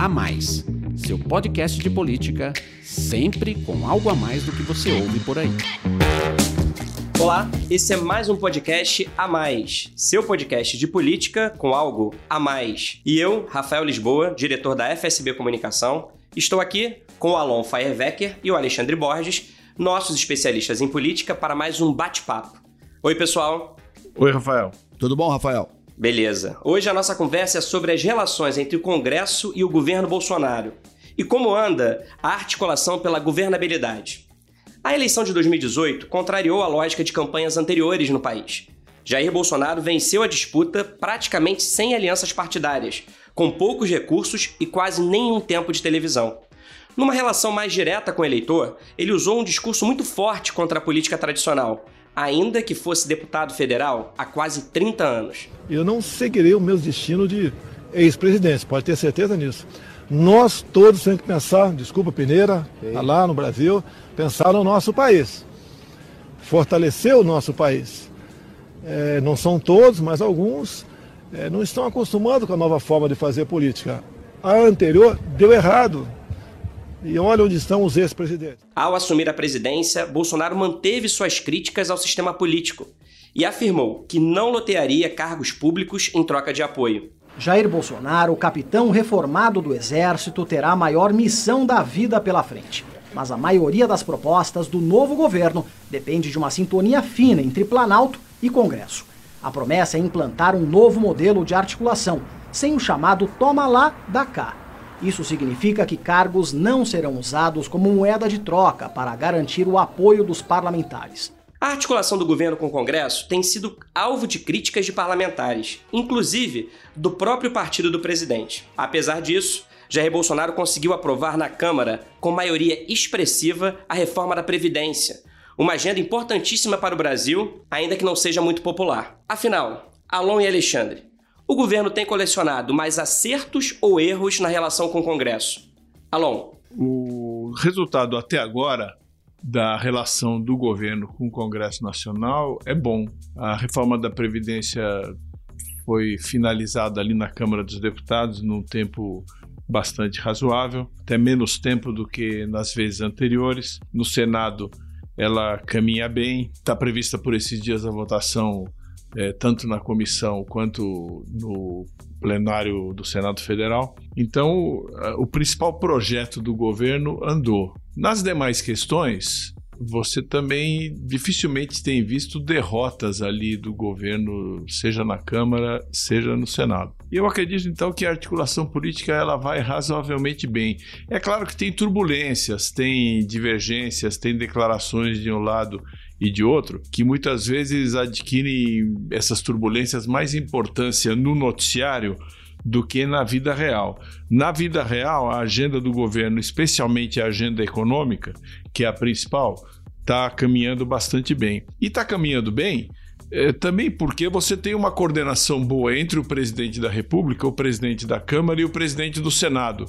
A Mais, seu podcast de política, sempre com algo a mais do que você ouve por aí. Olá, esse é mais um podcast A Mais, seu podcast de política com algo a mais. E eu, Rafael Lisboa, diretor da FSB Comunicação, estou aqui com o Alon Feierwecker e o Alexandre Borges, nossos especialistas em política, para mais um bate-papo. Oi, pessoal. Oi, Rafael. Tudo bom, Rafael? Beleza. Hoje a nossa conversa é sobre as relações entre o Congresso e o governo Bolsonaro e como anda a articulação pela governabilidade. A eleição de 2018 contrariou a lógica de campanhas anteriores no país. Jair Bolsonaro venceu a disputa praticamente sem alianças partidárias, com poucos recursos e quase nenhum tempo de televisão. Numa relação mais direta com o eleitor, ele usou um discurso muito forte contra a política tradicional, ainda que fosse deputado federal há quase 30 anos. Eu não seguirei o meu destino de ex-presidente, pode ter certeza nisso. Nós todos temos que pensar, desculpa Peneira, tá lá no Brasil, pensar no nosso país, fortalecer o nosso país. É, não são todos, mas alguns é, não estão acostumados com a nova forma de fazer política. A anterior deu errado. E olha onde estão os ex-presidentes. Ao assumir a presidência, Bolsonaro manteve suas críticas ao sistema político e afirmou que não lotearia cargos públicos em troca de apoio. Jair Bolsonaro, o capitão reformado do Exército, terá a maior missão da vida pela frente. Mas a maioria das propostas do novo governo depende de uma sintonia fina entre Planalto e Congresso. A promessa é implantar um novo modelo de articulação, sem o chamado toma lá, da cá. Isso significa que cargos não serão usados como moeda de troca para garantir o apoio dos parlamentares. A articulação do governo com o Congresso tem sido alvo de críticas de parlamentares, inclusive do próprio partido do presidente. Apesar disso, Jair Bolsonaro conseguiu aprovar na Câmara, com maioria expressiva, a reforma da Previdência, uma agenda importantíssima para o Brasil, ainda que não seja muito popular. Afinal, Alon e Alexandre, o governo tem colecionado mais acertos ou erros na relação com o Congresso? Alon. O resultado até agora da relação do governo com o Congresso Nacional é bom. A reforma da Previdência foi finalizada ali na Câmara dos Deputados num tempo bastante razoável, até menos tempo do que nas vezes anteriores. No Senado, ela caminha bem. Está prevista por esses dias a votação, é, tanto na comissão quanto no plenário do Senado Federal. Então, o principal projeto do governo andou. Nas demais questões, você também dificilmente tem visto derrotas ali do governo, seja na Câmara, seja no Senado. E eu acredito então que a articulação política ela vai razoavelmente bem. É claro que tem turbulências, tem divergências, tem declarações de um lado e de outro, que muitas vezes adquirem essas turbulências mais importância no noticiário do que na vida real. Na vida real, a agenda do governo, especialmente a agenda econômica, que é a principal, está caminhando bastante bem. E está caminhando bem é, também porque você tem uma coordenação boa entre o presidente da República, o presidente da Câmara e o presidente do Senado.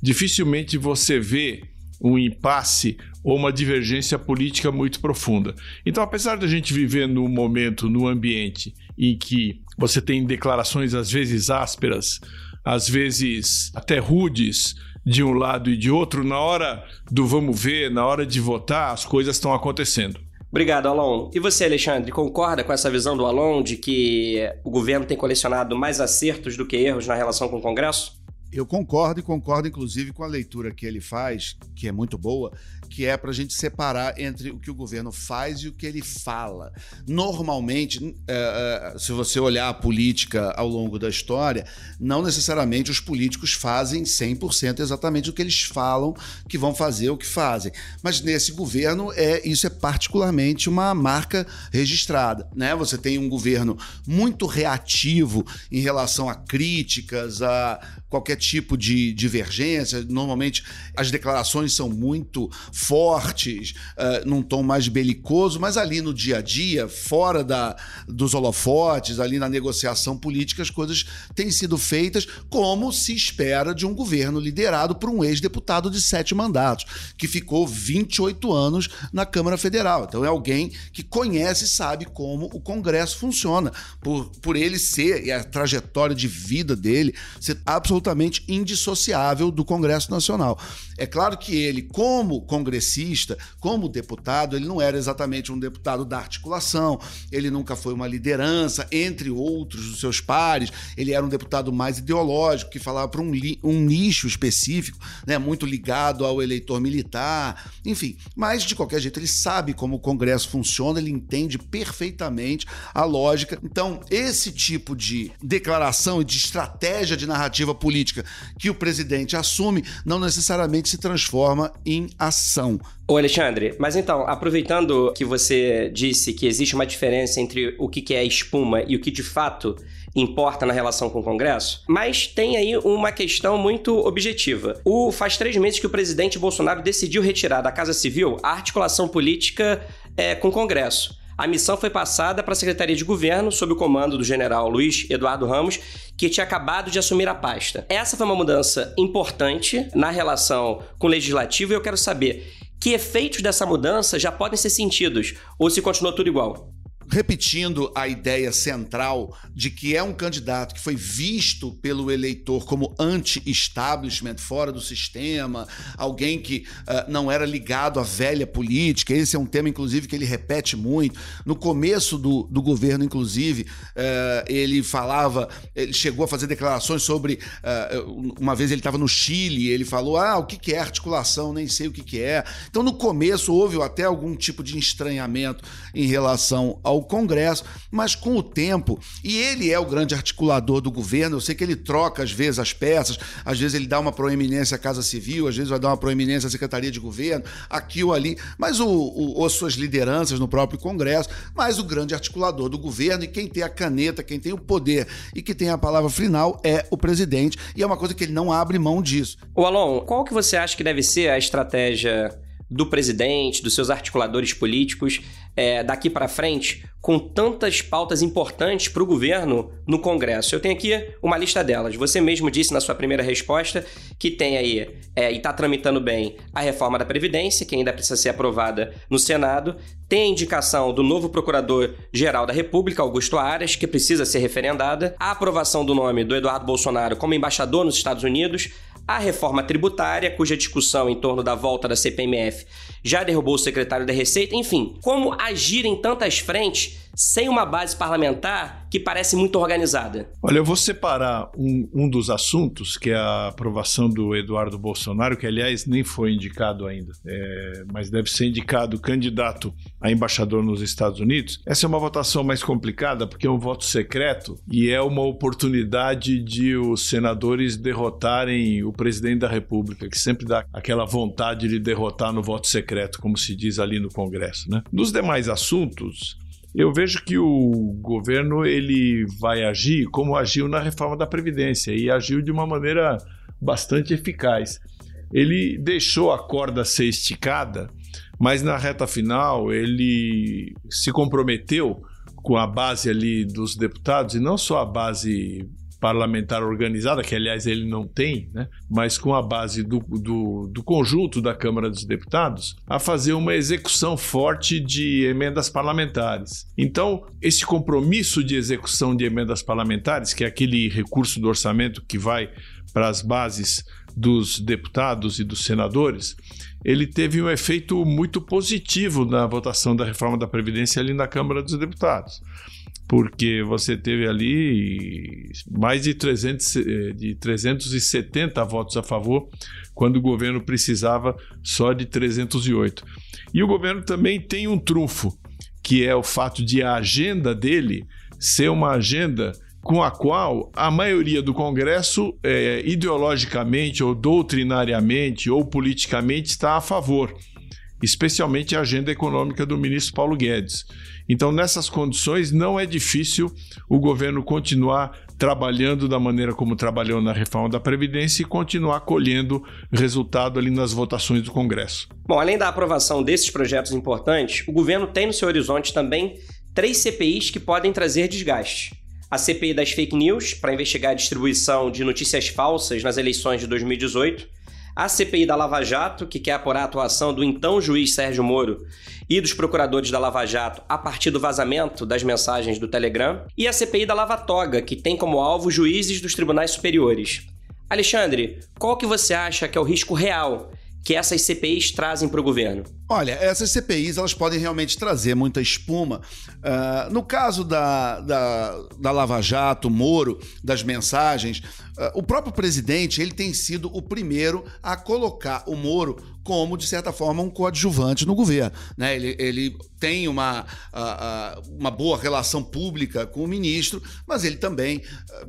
Dificilmente você vê um impasse ou uma divergência política muito profunda. Então, apesar da gente viver num momento, num ambiente em que você tem declarações às vezes ásperas, às vezes até rudes, de um lado e de outro, na hora do vamos ver, na hora de votar, as coisas estão acontecendo. Obrigado, Alon. E você, Alexandre, concorda com essa visão do Alon de que o governo tem colecionado mais acertos do que erros na relação com o Congresso? Eu concordo e concordo, inclusive, com a leitura que ele faz, que é muito boa, que é para a gente separar entre o que o governo faz e o que ele fala. Normalmente, é, é, se você olhar a política ao longo da história, não necessariamente os políticos fazem 100% exatamente o que eles falam que vão fazer o que fazem. Mas nesse governo, é isso é particularmente uma marca registrada. Né? Você tem um governo muito reativo em relação a críticas, a qualquer tipo de divergência. Normalmente, as declarações são muito fortes, uh, num tom mais belicoso, mas ali no dia a dia, fora da, dos holofotes, ali na negociação política, as coisas têm sido feitas como se espera de um governo liderado por um ex-deputado de sete mandatos, que ficou 28 anos na Câmara Federal. Então é alguém que conhece e sabe como o Congresso funciona, por, por ele ser e a trajetória de vida dele ser absolutamente indissociável do Congresso Nacional. É claro que ele, como congressista, como deputado, ele não era exatamente um deputado da articulação, ele nunca foi uma liderança, entre outros dos seus pares, ele era um deputado mais ideológico, que falava para um, um nicho específico, né, muito ligado ao eleitor militar, enfim. Mas, de qualquer jeito, ele sabe como o Congresso funciona, ele entende perfeitamente a lógica. Então, esse tipo de declaração e de estratégia de narrativa política que o presidente assume não necessariamente se transforma em ação. Ô Alexandre, mas então, aproveitando que você disse que existe uma diferença entre o que é espuma e o que de fato importa na relação com o Congresso, mas tem aí uma questão muito objetiva. O, faz três meses que o presidente Bolsonaro decidiu retirar da Casa Civil a articulação política é, com o Congresso. A missão foi passada para a Secretaria de Governo, sob o comando do general Luiz Eduardo Ramos, que tinha acabado de assumir a pasta. Essa foi uma mudança importante na relação com o legislativo e eu quero saber que efeitos dessa mudança já podem ser sentidos ou se continua tudo igual repetindo a ideia central de que é um candidato que foi visto pelo eleitor como anti-establishment, fora do sistema, alguém que uh, não era ligado à velha política. Esse é um tema, inclusive, que ele repete muito. No começo do, do governo, inclusive, uh, ele falava, ele chegou a fazer declarações sobre. Uh, uma vez ele estava no Chile, ele falou: Ah, o que, que é articulação? Nem sei o que, que é. Então, no começo, houve até algum tipo de estranhamento em relação ao ao Congresso, mas com o tempo, e ele é o grande articulador do governo, eu sei que ele troca às vezes as peças, às vezes ele dá uma proeminência à Casa Civil, às vezes vai dar uma proeminência à Secretaria de Governo, aqui ou ali, mas o, o, suas lideranças no próprio Congresso, mas o grande articulador do governo e quem tem a caneta, quem tem o poder e que tem a palavra final é o presidente, e é uma coisa que ele não abre mão disso. O Alon, qual que você acha que deve ser a estratégia do presidente, dos seus articuladores políticos é, daqui para frente com tantas pautas importantes para o governo no Congresso? Eu tenho aqui uma lista delas. Você mesmo disse na sua primeira resposta que tem aí é, e está tramitando bem a reforma da Previdência, que ainda precisa ser aprovada no Senado. Tem a indicação do novo Procurador-Geral da República, Augusto Aras, que precisa ser referendada. A aprovação do nome do Eduardo Bolsonaro como embaixador nos Estados Unidos a reforma tributária, cuja discussão em torno da volta da CPMF já derrubou o secretário da Receita, enfim, como agir em tantas frentes sem uma base parlamentar que parece muito organizada? Olha, eu vou separar um, um dos assuntos, que é a aprovação do Eduardo Bolsonaro, que aliás nem foi indicado ainda, é, mas deve ser indicado candidato a embaixador nos Estados Unidos. Essa é uma votação mais complicada porque é um voto secreto e é uma oportunidade de os senadores derrotarem o presidente da República, que sempre dá aquela vontade de derrotar no voto secreto, como se diz ali no Congresso. Né? Nos demais assuntos, eu vejo que o governo ele vai agir como agiu na reforma da Previdência e agiu de uma maneira bastante eficaz. Ele deixou a corda ser esticada, mas na reta final ele se comprometeu com a base ali dos deputados, e não só a base parlamentar organizada, que aliás ele não tem, né? mas com a base do, do, do, conjunto da Câmara dos Deputados, a fazer uma execução forte de emendas parlamentares. Então, esse compromisso de execução de emendas parlamentares, que é aquele recurso do orçamento que vai para as bases dos deputados e dos senadores, ele teve um efeito muito positivo na votação da reforma da Previdência ali na Câmara dos Deputados porque você teve ali mais de, 300, eh, de 370 votos a favor, quando o governo precisava só de 308. E o governo também tem um trunfo, que é o fato de a agenda dele ser uma agenda com a qual a maioria do Congresso, é, ideologicamente ou doutrinariamente ou politicamente, está a favor. especialmente a agenda econômica do ministro Paulo Guedes. Então, nessas condições, não é difícil o governo continuar trabalhando da maneira como trabalhou na reforma da Previdência e continuar colhendo resultado ali nas votações do Congresso. Bom, além da aprovação desses projetos importantes, o governo tem no seu horizonte também três CPIs que podem trazer desgaste. A CPI das fake news, para investigar a distribuição de notícias falsas nas eleições de 2018, a CPI da Lava Jato, que quer apurar a atuação do então juiz Sérgio Moro e dos procuradores da Lava Jato a partir do vazamento das mensagens do Telegram, e a CPI da Lava Toga, que tem como alvo juízes dos tribunais superiores. Alexandre, qual que você acha que é o risco real que essas CPIs trazem para o governo? Olha, essas CPIs elas podem realmente trazer muita espuma. Uh, no caso da, da, da Lava Jato, Moro, das mensagens, uh, o próprio presidente ele tem sido o primeiro a colocar o Moro como, de certa forma, um coadjuvante no governo. Né? Ele, ele tem uma, uh, uma boa relação pública com o ministro, mas ele também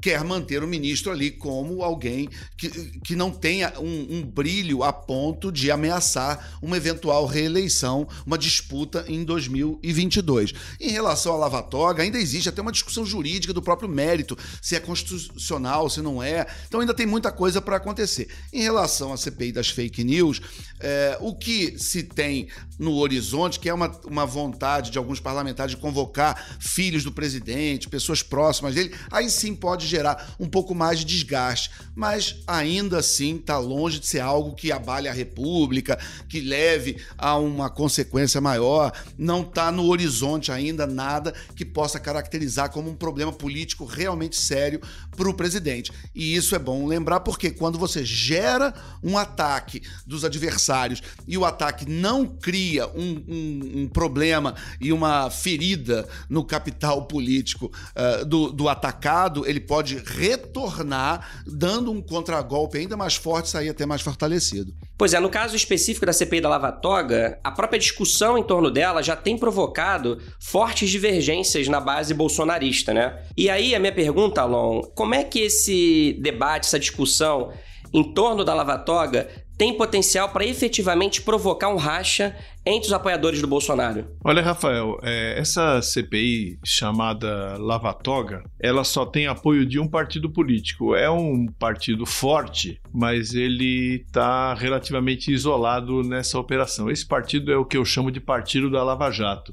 quer manter o ministro ali como alguém que, que não tenha um, um brilho a ponto de ameaçar uma eventual reeleição, uma disputa em 2022. Em relação à Lava Toga, ainda existe até uma discussão jurídica do próprio mérito, se é constitucional, se não é. Então ainda tem muita coisa para acontecer. Em relação à CPI das fake news, é, o que se tem no horizonte, que é uma, uma vontade de alguns parlamentares de convocar filhos do presidente, pessoas próximas dele, aí sim pode gerar um pouco mais de desgaste. Mas ainda assim está longe de ser algo que abale a República, que leve a há uma consequência maior, não está no horizonte ainda nada que possa caracterizar como um problema político realmente sério para o presidente. E isso é bom lembrar porque quando você gera um ataque dos adversários e o ataque não cria um, um, um problema e uma ferida no capital político uh, do, do atacado, ele pode retornar dando um contragolpe ainda mais forte sair até mais fortalecido. Pois é, no caso específico da CPI da Lava Toga, a própria discussão em torno dela já tem provocado fortes divergências na base bolsonarista, né? E aí a minha pergunta, Alon, como é que esse debate, essa discussão em torno da Lava Toga tem potencial para efetivamente provocar um racha entre os apoiadores do Bolsonaro? Olha, Rafael, é, essa CPI chamada Lava Toga, ela só tem apoio de um partido político. É um partido forte, mas ele está relativamente isolado nessa operação. Esse partido é o que eu chamo de Partido da Lava Jato.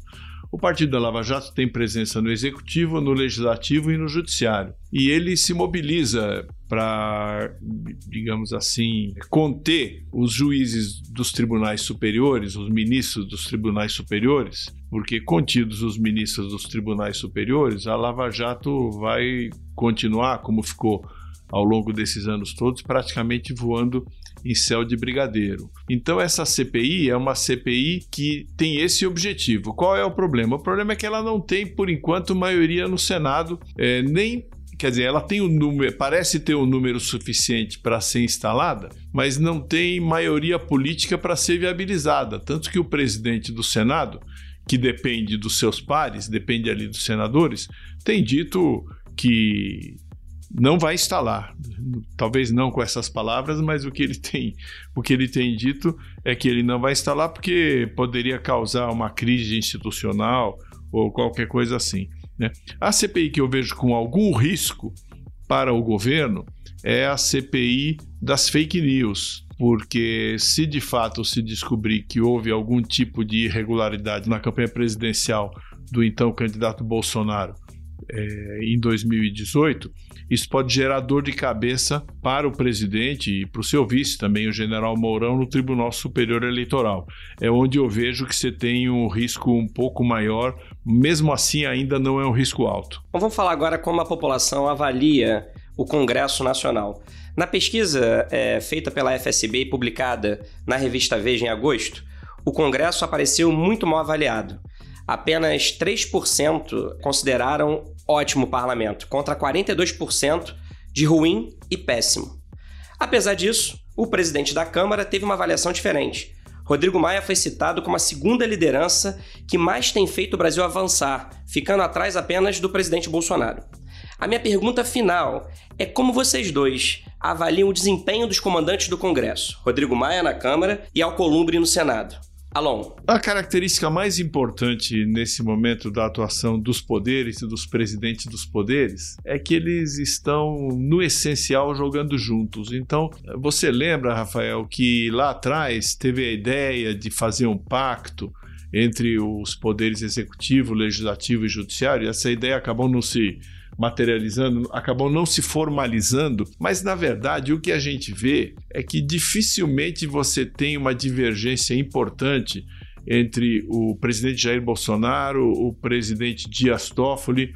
O Partido da Lava Jato tem presença no Executivo, no Legislativo e no Judiciário. E ele se mobiliza para, digamos assim, conter os juízes dos tribunais superiores, os ministros dos tribunais superiores, porque, contidos os ministros dos tribunais superiores, a Lava Jato vai continuar como ficou ao longo desses anos todos, praticamente voando em céu de brigadeiro. Então essa CPI é uma CPI que tem esse objetivo. Qual é o problema? O problema é que ela não tem, por enquanto, maioria no Senado, é, nem quer dizer, ela tem um número, parece ter um número suficiente para ser instalada, mas não tem maioria política para ser viabilizada. Tanto que o presidente do Senado, que depende dos seus pares, depende ali dos senadores, tem dito que não vai instalar. Talvez não com essas palavras, mas o que ele tem, o que ele tem dito é que ele não vai instalar porque poderia causar uma crise institucional ou qualquer coisa assim. Né? A CPI que eu vejo com algum risco para o governo é a CPI das fake news, porque se de fato se descobrir que houve algum tipo de irregularidade na campanha presidencial do então candidato Bolsonaro é, em 2018, isso pode gerar dor de cabeça para o presidente e para o seu vice também, o general Mourão, no Tribunal Superior Eleitoral. É onde eu vejo que você tem um risco um pouco maior, mesmo assim ainda não é um risco alto. Vamos falar agora como a população avalia o Congresso Nacional. Na pesquisa é, feita pela FSB e publicada na revista Veja em agosto, o Congresso apareceu muito mal avaliado apenas 3% consideraram ótimo parlamento, contra 42% de ruim e péssimo. Apesar disso, o presidente da Câmara teve uma avaliação diferente. Rodrigo Maia foi citado como a segunda liderança que mais tem feito o Brasil avançar, ficando atrás apenas do presidente Bolsonaro. A minha pergunta final é como vocês dois avaliam o desempenho dos comandantes do Congresso, Rodrigo Maia na Câmara e Alcolumbre no Senado. Alon. A característica mais importante nesse momento da atuação dos poderes e dos presidentes dos poderes é que eles estão, no essencial, jogando juntos. Então, você lembra, Rafael, que lá atrás teve a ideia de fazer um pacto entre os poderes executivo, legislativo e judiciário, essa ideia acabou não se materializando, acabou não se formalizando, mas na verdade o que a gente vê é que dificilmente você tem uma divergência importante entre o presidente Jair Bolsonaro, o presidente Dias Toffoli,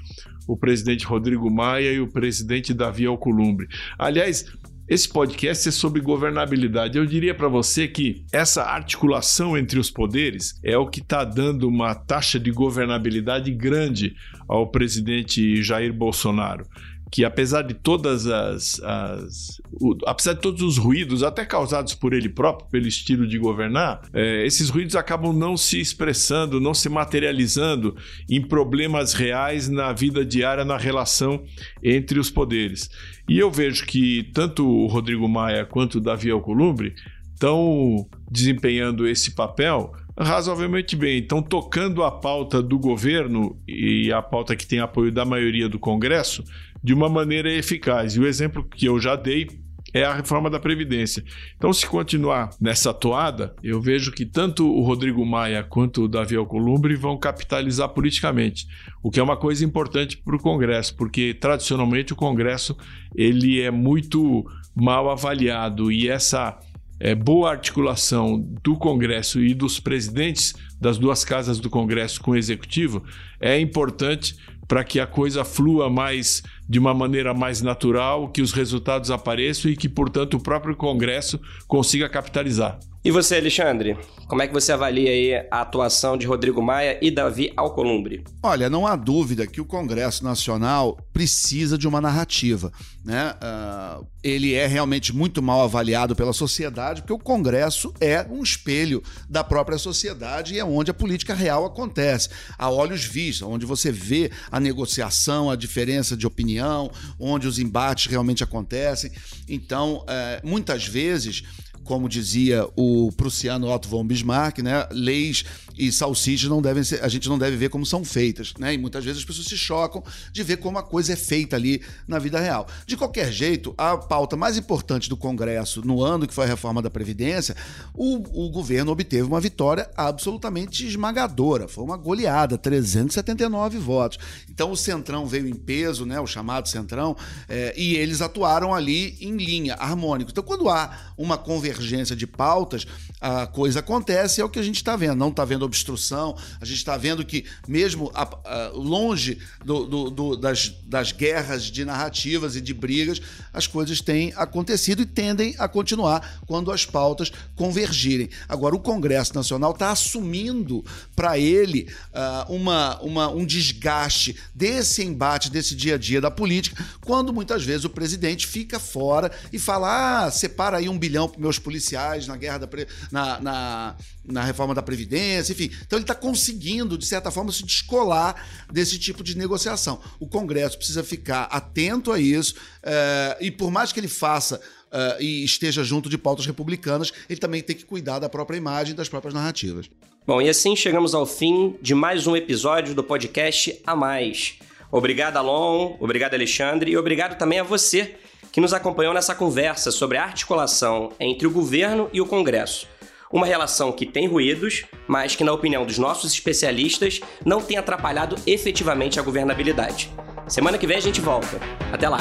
o presidente Rodrigo Maia e o presidente Davi Alcolumbre. Aliás, esse podcast é sobre governabilidade. Eu diria para você que essa articulação entre os poderes é o que está dando uma taxa de governabilidade grande ao presidente Jair Bolsonaro que apesar de todas as, as o, apesar de todos os ruídos, até causados por ele próprio, pelo estilo de governar, é, esses ruídos acabam não se expressando, não se materializando em problemas reais na vida diária, na relação entre os poderes. E eu vejo que tanto o Rodrigo Maia quanto o Davi Alcolumbre estão desempenhando esse papel razoavelmente bem. Estão tocando a pauta do governo e a pauta que tem apoio da maioria do Congresso de uma maneira eficaz. E o exemplo que eu já dei é a reforma da Previdência. Então, se continuar nessa toada, eu vejo que tanto o Rodrigo Maia quanto o Davi Alcolumbre vão capitalizar politicamente, o que é uma coisa importante para o Congresso, porque tradicionalmente o Congresso ele é muito mal avaliado e essa é, boa articulação do Congresso e dos presidentes das duas casas do Congresso com o Executivo é importante para que a coisa flua mais de uma maneira mais natural, que os resultados apareçam e que, portanto, o próprio Congresso consiga capitalizar. E você, Alexandre? Como é que você avalia aí a atuação de Rodrigo Maia e Davi Alcolumbre? Olha, não há dúvida que o Congresso Nacional precisa de uma narrativa. Né? Uh, ele é realmente muito mal avaliado pela sociedade, porque o Congresso é um espelho da própria sociedade e é onde a política real acontece. A olhos vistos, onde você vê a negociação, a diferença de opinião, onde os embates realmente acontecem. Então, uh, muitas vezes como dizia o prussiano Otto von Bismarck, né, leis e salsichas não devem ser, a gente não deve ver como são feitas, né? E muitas vezes as pessoas se chocam de ver como a coisa é feita ali na vida real. De qualquer jeito, a pauta mais importante do Congresso no ano que foi a reforma da Previdência, o, o governo obteve uma vitória absolutamente esmagadora. Foi uma goleada, 379 votos. Então o Centrão veio em peso, né? O chamado Centrão, é, e eles atuaram ali em linha, harmônico. Então, quando há uma convergência de pautas, a coisa acontece, é o que a gente está vendo. Não está vendo obstrução, a gente está vendo que, mesmo a, a, longe do, do, do, das, das guerras de narrativas e de brigas, as coisas têm acontecido e tendem a continuar quando as pautas convergirem. Agora, o Congresso Nacional está assumindo para ele uh, uma, uma, um desgaste desse embate, desse dia a dia da política, quando muitas vezes o presidente fica fora e fala: ah, separa aí um bilhão para meus policiais na guerra da. Na, na, na reforma da Previdência, enfim. Então ele está conseguindo, de certa forma, se descolar desse tipo de negociação. O Congresso precisa ficar atento a isso, uh, e por mais que ele faça uh, e esteja junto de pautas republicanas, ele também tem que cuidar da própria imagem das próprias narrativas. Bom, e assim chegamos ao fim de mais um episódio do podcast A Mais. Obrigado, Alon, obrigado, Alexandre, e obrigado também a você que nos acompanhou nessa conversa sobre a articulação entre o governo e o Congresso. Uma relação que tem ruídos, mas que, na opinião dos nossos especialistas, não tem atrapalhado efetivamente a governabilidade. Semana que vem a gente volta. Até lá!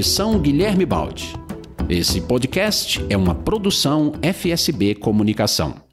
Edição Guilherme Baldi. Esse podcast é uma produção FSB Comunicação.